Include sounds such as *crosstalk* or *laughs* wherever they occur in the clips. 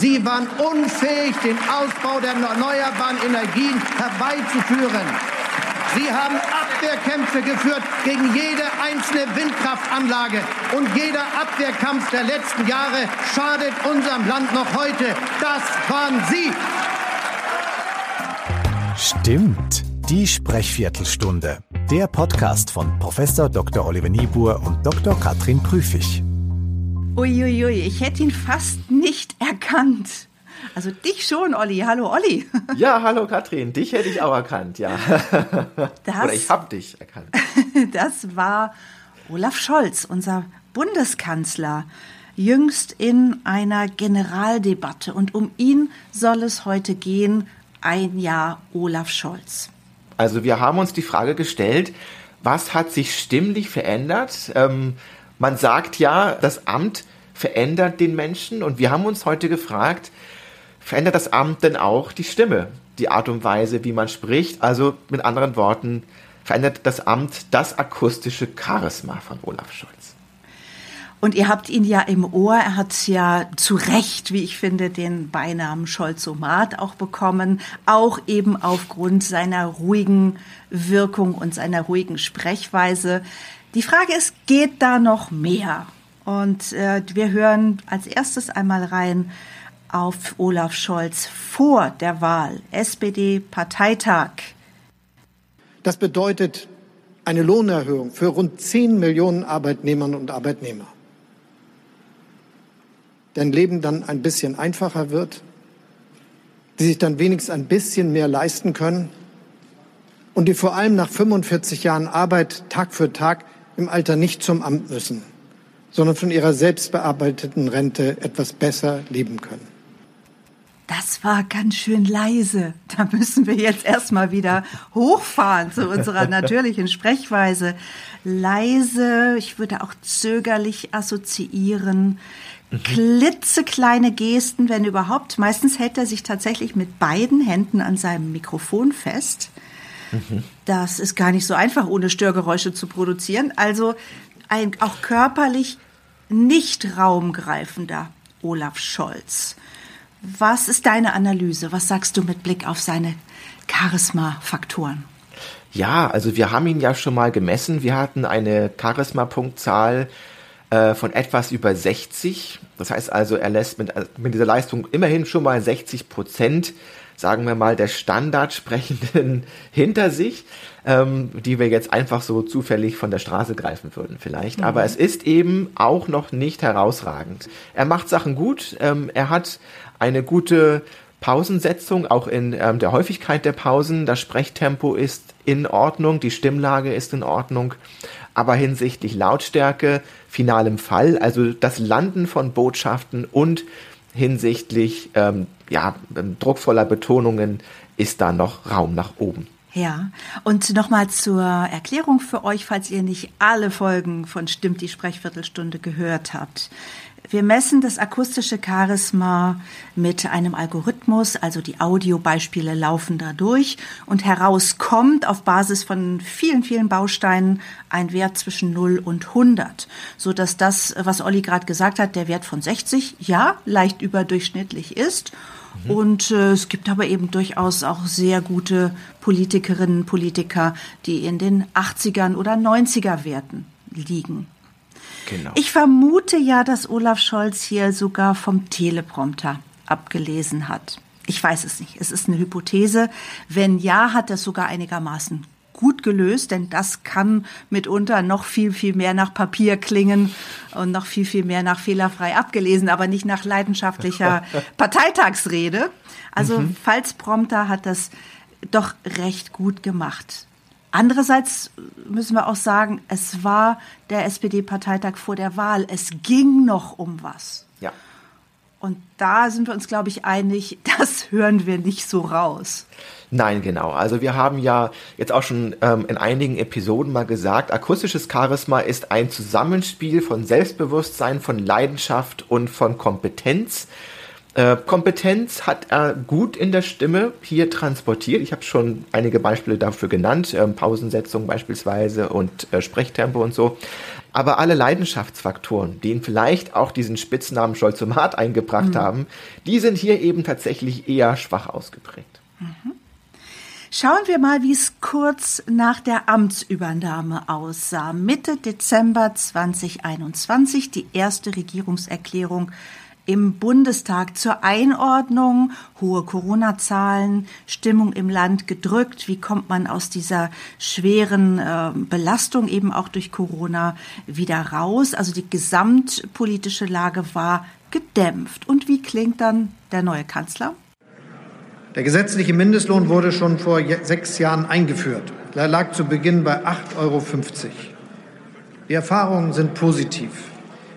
Sie waren unfähig, den Ausbau der erneuerbaren Energien herbeizuführen. Sie haben Abwehrkämpfe geführt gegen jede einzelne Windkraftanlage. Und jeder Abwehrkampf der letzten Jahre schadet unserem Land noch heute. Das waren Sie. Stimmt. Die Sprechviertelstunde. Der Podcast von Professor Dr. Oliver Niebuhr und Dr. Katrin Prüfig. Uiuiui, ich hätte ihn fast nicht erkannt. Also dich schon, Olli. Hallo, Olli. Ja, hallo, Katrin. Dich hätte ich auch erkannt, ja. *laughs* Das, Oder ich habe dich erkannt. *laughs* Das war Olaf Scholz, unser Bundeskanzler, jüngst in einer Generaldebatte. Und um ihn soll es heute gehen, ein Jahr Olaf Scholz. Also wir haben uns die Frage gestellt, was hat sich stimmlich verändert? Ähm, man sagt ja, das Amt verändert den Menschen und wir haben uns heute gefragt, verändert das Amt denn auch die Stimme, die Art und Weise, wie man spricht? Also mit anderen Worten, verändert das Amt das akustische Charisma von Olaf Scholz? Und ihr habt ihn ja im Ohr. Er hat ja zu Recht, wie ich finde, den Beinamen Scholzomat auch bekommen. Auch eben aufgrund seiner ruhigen Wirkung und seiner ruhigen Sprechweise. Die Frage ist, geht da noch mehr? Und äh, wir hören als erstes einmal rein auf Olaf Scholz vor der Wahl, SPD-Parteitag. Das bedeutet eine Lohnerhöhung für rund 10 Millionen Arbeitnehmerinnen und Arbeitnehmer. Deren Leben dann ein bisschen einfacher wird, die sich dann wenigstens ein bisschen mehr leisten können und die vor allem nach 45 Jahren Arbeit Tag für Tag im Alter nicht zum Amt müssen, sondern von ihrer selbstbearbeiteten Rente etwas besser leben können. Das war ganz schön leise. Da müssen wir jetzt erstmal wieder hochfahren zu unserer natürlichen Sprechweise. Leise, ich würde auch zögerlich assoziieren. Mhm. Klitzekleine Gesten, wenn überhaupt. Meistens hält er sich tatsächlich mit beiden Händen an seinem Mikrofon fest. Das ist gar nicht so einfach, ohne Störgeräusche zu produzieren. Also ein auch körperlich nicht raumgreifender Olaf Scholz. Was ist deine Analyse? Was sagst du mit Blick auf seine Charisma-Faktoren? Ja, also wir haben ihn ja schon mal gemessen. Wir hatten eine Charisma-Punktzahl äh, von etwas über 60. Das heißt also, er lässt mit, mit dieser Leistung immerhin schon mal 60 Prozent, sagen wir mal, der Standardsprechenden *laughs* hinter sich, ähm, die wir jetzt einfach so zufällig von der Straße greifen würden vielleicht. Mhm. Aber es ist eben auch noch nicht herausragend. Er macht Sachen gut, ähm, er hat eine gute Pausensetzung, auch in ähm, der Häufigkeit der Pausen. Das Sprechtempo ist in Ordnung, die Stimmlage ist in Ordnung, aber hinsichtlich Lautstärke, finalem Fall, also das Landen von Botschaften und hinsichtlich ähm, ja, ähm, druckvoller Betonungen ist da noch Raum nach oben. Ja, und nochmal zur Erklärung für euch, falls ihr nicht alle Folgen von Stimmt die Sprechviertelstunde gehört habt. Wir messen das akustische Charisma mit einem Algorithmus, also die Audiobeispiele laufen da durch und herauskommt auf Basis von vielen, vielen Bausteinen ein Wert zwischen 0 und 100, so dass das, was Olli gerade gesagt hat, der Wert von 60, ja, leicht überdurchschnittlich ist. Mhm. Und äh, es gibt aber eben durchaus auch sehr gute Politikerinnen, Politiker, die in den 80ern oder 90er Werten liegen. Genau. Ich vermute ja, dass Olaf Scholz hier sogar vom Teleprompter abgelesen hat. Ich weiß es nicht. Es ist eine Hypothese. Wenn ja, hat er es sogar einigermaßen gut gelöst, denn das kann mitunter noch viel, viel mehr nach Papier klingen und noch viel, viel mehr nach fehlerfrei abgelesen, aber nicht nach leidenschaftlicher *laughs* Parteitagsrede. Also mhm. falls Prompter hat das doch recht gut gemacht. Andererseits müssen wir auch sagen, es war der SPD-Parteitag vor der Wahl. Es ging noch um was. Ja. Und da sind wir uns, glaube ich, einig, *laughs* das hören wir nicht so raus. Nein, genau. Also wir haben ja jetzt auch schon ähm, in einigen Episoden mal gesagt, akustisches Charisma ist ein Zusammenspiel von Selbstbewusstsein, von Leidenschaft und von Kompetenz. Äh, Kompetenz hat er gut in der Stimme hier transportiert. Ich habe schon einige Beispiele dafür genannt, äh, Pausensetzung beispielsweise und äh, Sprechtempo und so. Aber alle Leidenschaftsfaktoren, die ihn vielleicht auch diesen Spitznamen Scholzomat eingebracht mhm. haben, die sind hier eben tatsächlich eher schwach ausgeprägt. Mhm. Schauen wir mal, wie es kurz nach der Amtsübernahme aussah. Mitte Dezember 2021 die erste Regierungserklärung im Bundestag zur Einordnung, hohe Corona-Zahlen, Stimmung im Land gedrückt. Wie kommt man aus dieser schweren äh, Belastung eben auch durch Corona wieder raus? Also die gesamtpolitische Lage war gedämpft. Und wie klingt dann der neue Kanzler? Der gesetzliche Mindestlohn wurde schon vor sechs Jahren eingeführt. Er lag zu Beginn bei 8,50 Euro. Die Erfahrungen sind positiv.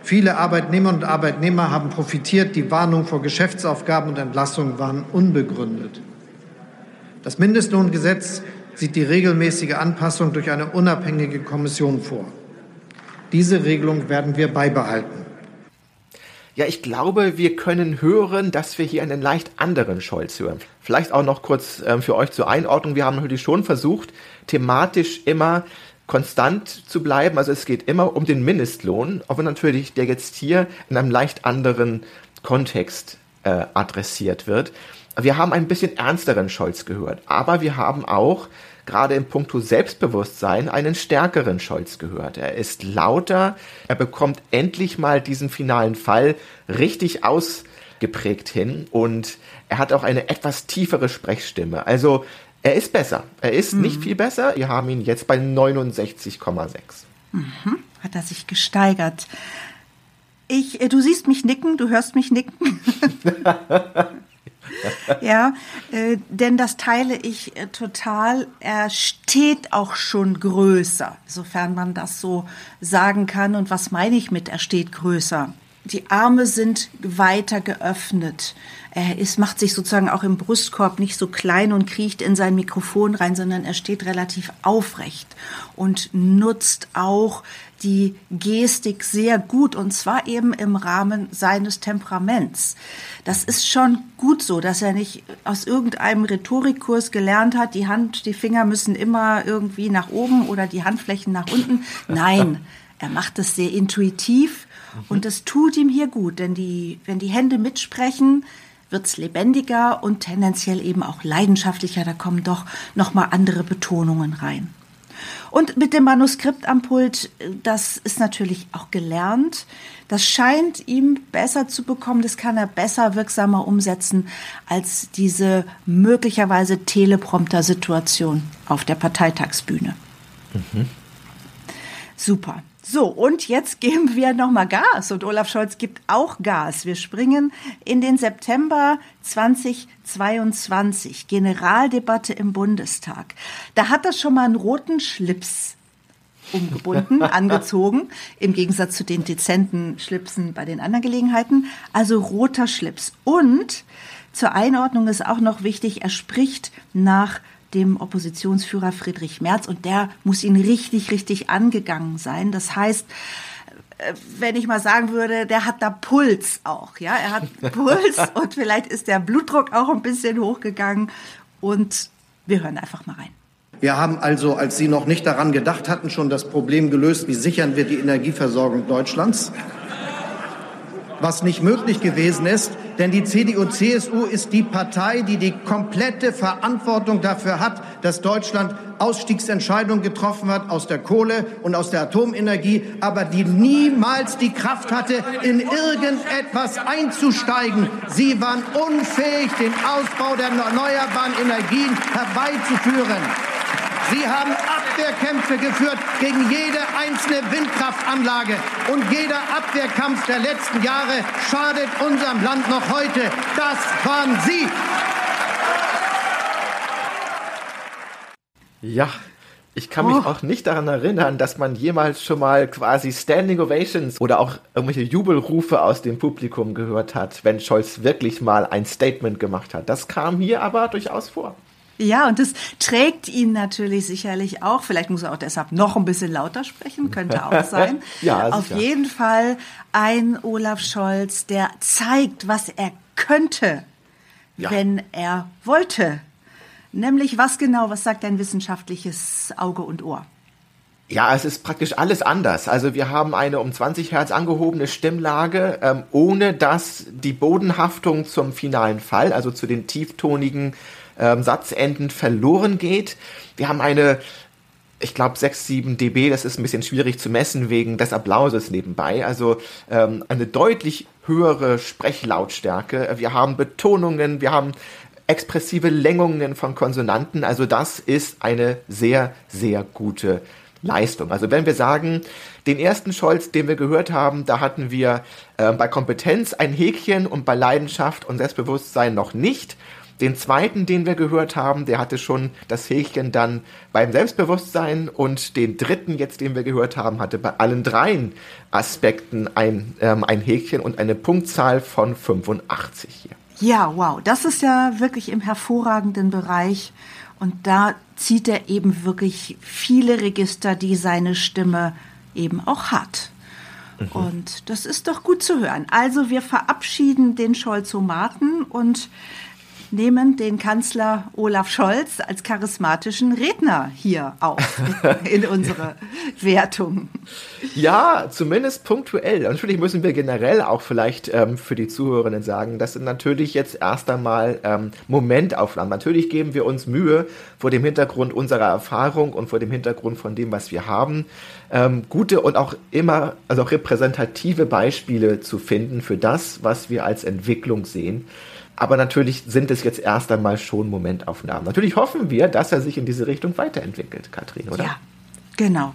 Viele Arbeitnehmer und Arbeitnehmer haben profitiert. Die Warnungen vor Geschäftsaufgaben und Entlassungen waren unbegründet. Das Mindestlohngesetz sieht die regelmäßige Anpassung durch eine unabhängige Kommission vor. Diese Regelung werden wir beibehalten. Ja, ich glaube, wir können hören, dass wir hier einen leicht anderen Scholz hören. Vielleicht auch noch kurz ähm, für euch zur Einordnung. Wir haben natürlich schon versucht, thematisch immer konstant zu bleiben. Also es geht immer um den Mindestlohn, aber natürlich der jetzt hier in einem leicht anderen Kontext äh, adressiert wird. Wir haben ein bisschen ernsteren Scholz gehört, aber wir haben auch gerade im Punkto Selbstbewusstsein einen stärkeren Scholz gehört. Er ist lauter, er bekommt endlich mal diesen finalen Fall richtig ausgeprägt hin und er hat auch eine etwas tiefere Sprechstimme. Also er ist besser. Er ist mhm. nicht viel besser. Wir haben ihn jetzt bei 69,6. Mhm. Hat er sich gesteigert. Ich, äh, du siehst mich nicken, du hörst mich nicken. *laughs* ja, äh, denn das teile ich äh, total. Er steht auch schon größer, sofern man das so sagen kann. Und was meine ich mit, er steht größer? Die Arme sind weiter geöffnet. Er ist, macht sich sozusagen auch im Brustkorb nicht so klein und kriecht in sein Mikrofon rein, sondern er steht relativ aufrecht und nutzt auch die Gestik sehr gut und zwar eben im Rahmen seines Temperaments. Das ist schon gut so, dass er nicht aus irgendeinem Rhetorikkurs gelernt hat, die Hand, die Finger müssen immer irgendwie nach oben oder die Handflächen nach unten. Nein, *laughs* er macht es sehr intuitiv und das tut ihm hier gut, denn die, wenn die Hände mitsprechen, wird's lebendiger und tendenziell eben auch leidenschaftlicher. Da kommen doch nochmal andere Betonungen rein. Und mit dem Manuskript am Pult, das ist natürlich auch gelernt. Das scheint ihm besser zu bekommen. Das kann er besser, wirksamer umsetzen als diese möglicherweise Teleprompter-Situation auf der Parteitagsbühne. Mhm. Super. So, und jetzt geben wir nochmal Gas und Olaf Scholz gibt auch Gas. Wir springen in den September 2022, Generaldebatte im Bundestag. Da hat er schon mal einen roten Schlips umgebunden, *laughs* angezogen, im Gegensatz zu den dezenten Schlipsen bei den anderen Gelegenheiten. Also roter Schlips. Und zur Einordnung ist auch noch wichtig, er spricht nach dem Oppositionsführer Friedrich Merz und der muss ihn richtig, richtig angegangen sein. Das heißt, äh, wenn ich mal sagen würde, der hat da Puls auch, ja, er hat *laughs* Puls und vielleicht ist der Blutdruck auch ein bisschen hochgegangen und wir hören einfach mal rein. Wir haben also, als Sie noch nicht daran gedacht hatten, schon das Problem gelöst, wie sichern wir die Energieversorgung Deutschlands. Was nicht möglich gewesen ist, denn die CDU-CSU ist die Partei, die die komplette Verantwortung dafür hat, dass Deutschland Ausstiegsentscheidungen getroffen hat aus der Kohle und aus der Atomenergie, aber die niemals die Kraft hatte, in irgendetwas einzusteigen. Sie waren unfähig, den Ausbau der erneuerbaren Energien herbeizuführen. Sie haben Abwehrkämpfe geführt gegen jede einzelne Windkraftanlage. Und jeder Abwehrkampf der letzten Jahre schadet unserem Land noch heute. Das waren Sie. Ja, ich kann mich oh. auch nicht daran erinnern, dass man jemals schon mal quasi Standing Ovations oder auch irgendwelche Jubelrufe aus dem Publikum gehört hat, wenn Scholz wirklich mal ein Statement gemacht hat. Das kam hier aber durchaus vor. Ja, und das trägt ihn natürlich sicherlich auch. Vielleicht muss er auch deshalb noch ein bisschen lauter sprechen, könnte auch *laughs* sein. ja, Auf jeden Fall ein Olaf Scholz, der zeigt, was er könnte, Ja. wenn er wollte. Nämlich was genau, was sagt dein wissenschaftliches Auge und Ohr? Ja, es ist praktisch alles anders. Also wir haben eine um 20 Hertz angehobene Stimmlage, ähm, ohne dass die Bodenhaftung zum finalen Fall, also zu den tieftonigen ähm, Satzenden verloren geht. Wir haben eine, ich glaube 6, 7 dB, das ist ein bisschen schwierig zu messen wegen des Applauses nebenbei. Also ähm, eine deutlich höhere Sprechlautstärke. Wir haben Betonungen, wir haben expressive Längungen von Konsonanten. Also das ist eine sehr, sehr gute Leistung. Also wenn wir sagen, den ersten Scholz, den wir gehört haben, da hatten wir äh, bei Kompetenz ein Häkchen und bei Leidenschaft und Selbstbewusstsein noch nicht. Den zweiten, den wir gehört haben, der hatte schon das Häkchen dann beim Selbstbewusstsein und den dritten jetzt, den wir gehört haben, hatte bei allen dreien Aspekten ein, ähm, ein Häkchen und eine Punktzahl von 85 hier. Ja, wow, das ist ja wirklich im hervorragenden Bereich. Und da zieht er eben wirklich viele Register, die seine Stimme eben auch hat. Und das ist doch gut zu hören. Also wir verabschieden den Scholzomaten und nehmen den Kanzler Olaf Scholz als charismatischen Redner hier auf *laughs* in unsere Wertung. Ja, zumindest punktuell. Natürlich müssen wir generell auch vielleicht ähm, für die Zuhörerinnen sagen, das sind natürlich jetzt erst einmal ähm, Momentaufnahmen. Natürlich geben wir uns Mühe vor dem Hintergrund unserer Erfahrung und vor dem Hintergrund von dem, was wir haben, ähm, gute und auch immer, also auch repräsentative Beispiele zu finden für das, was wir als Entwicklung sehen. Aber natürlich sind es jetzt erst einmal schon Momentaufnahmen. Natürlich hoffen wir, dass er sich in diese Richtung weiterentwickelt, Katrin, oder? Ja, genau.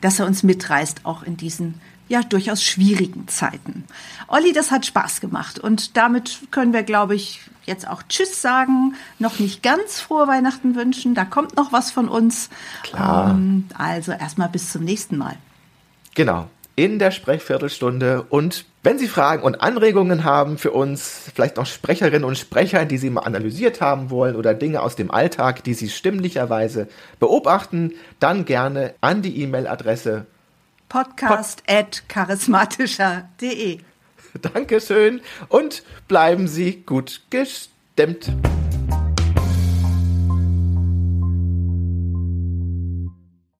Dass er uns mitreißt, auch in diesen ja durchaus schwierigen Zeiten. Olli, das hat Spaß gemacht und damit können wir, glaube ich, jetzt auch Tschüss sagen, noch nicht ganz frohe Weihnachten wünschen. Da kommt noch was von uns. Klar. Ähm, also erstmal bis zum nächsten Mal. Genau, in der Sprechviertelstunde. Und wenn Sie Fragen und Anregungen haben für uns, vielleicht noch Sprecherinnen und Sprecher, die Sie mal analysiert haben wollen oder Dinge aus dem Alltag, die Sie stimmlicherweise beobachten, dann gerne an die E-Mail-Adresse. Podcast at charismatischer.de. Dankeschön und bleiben Sie gut gestimmt.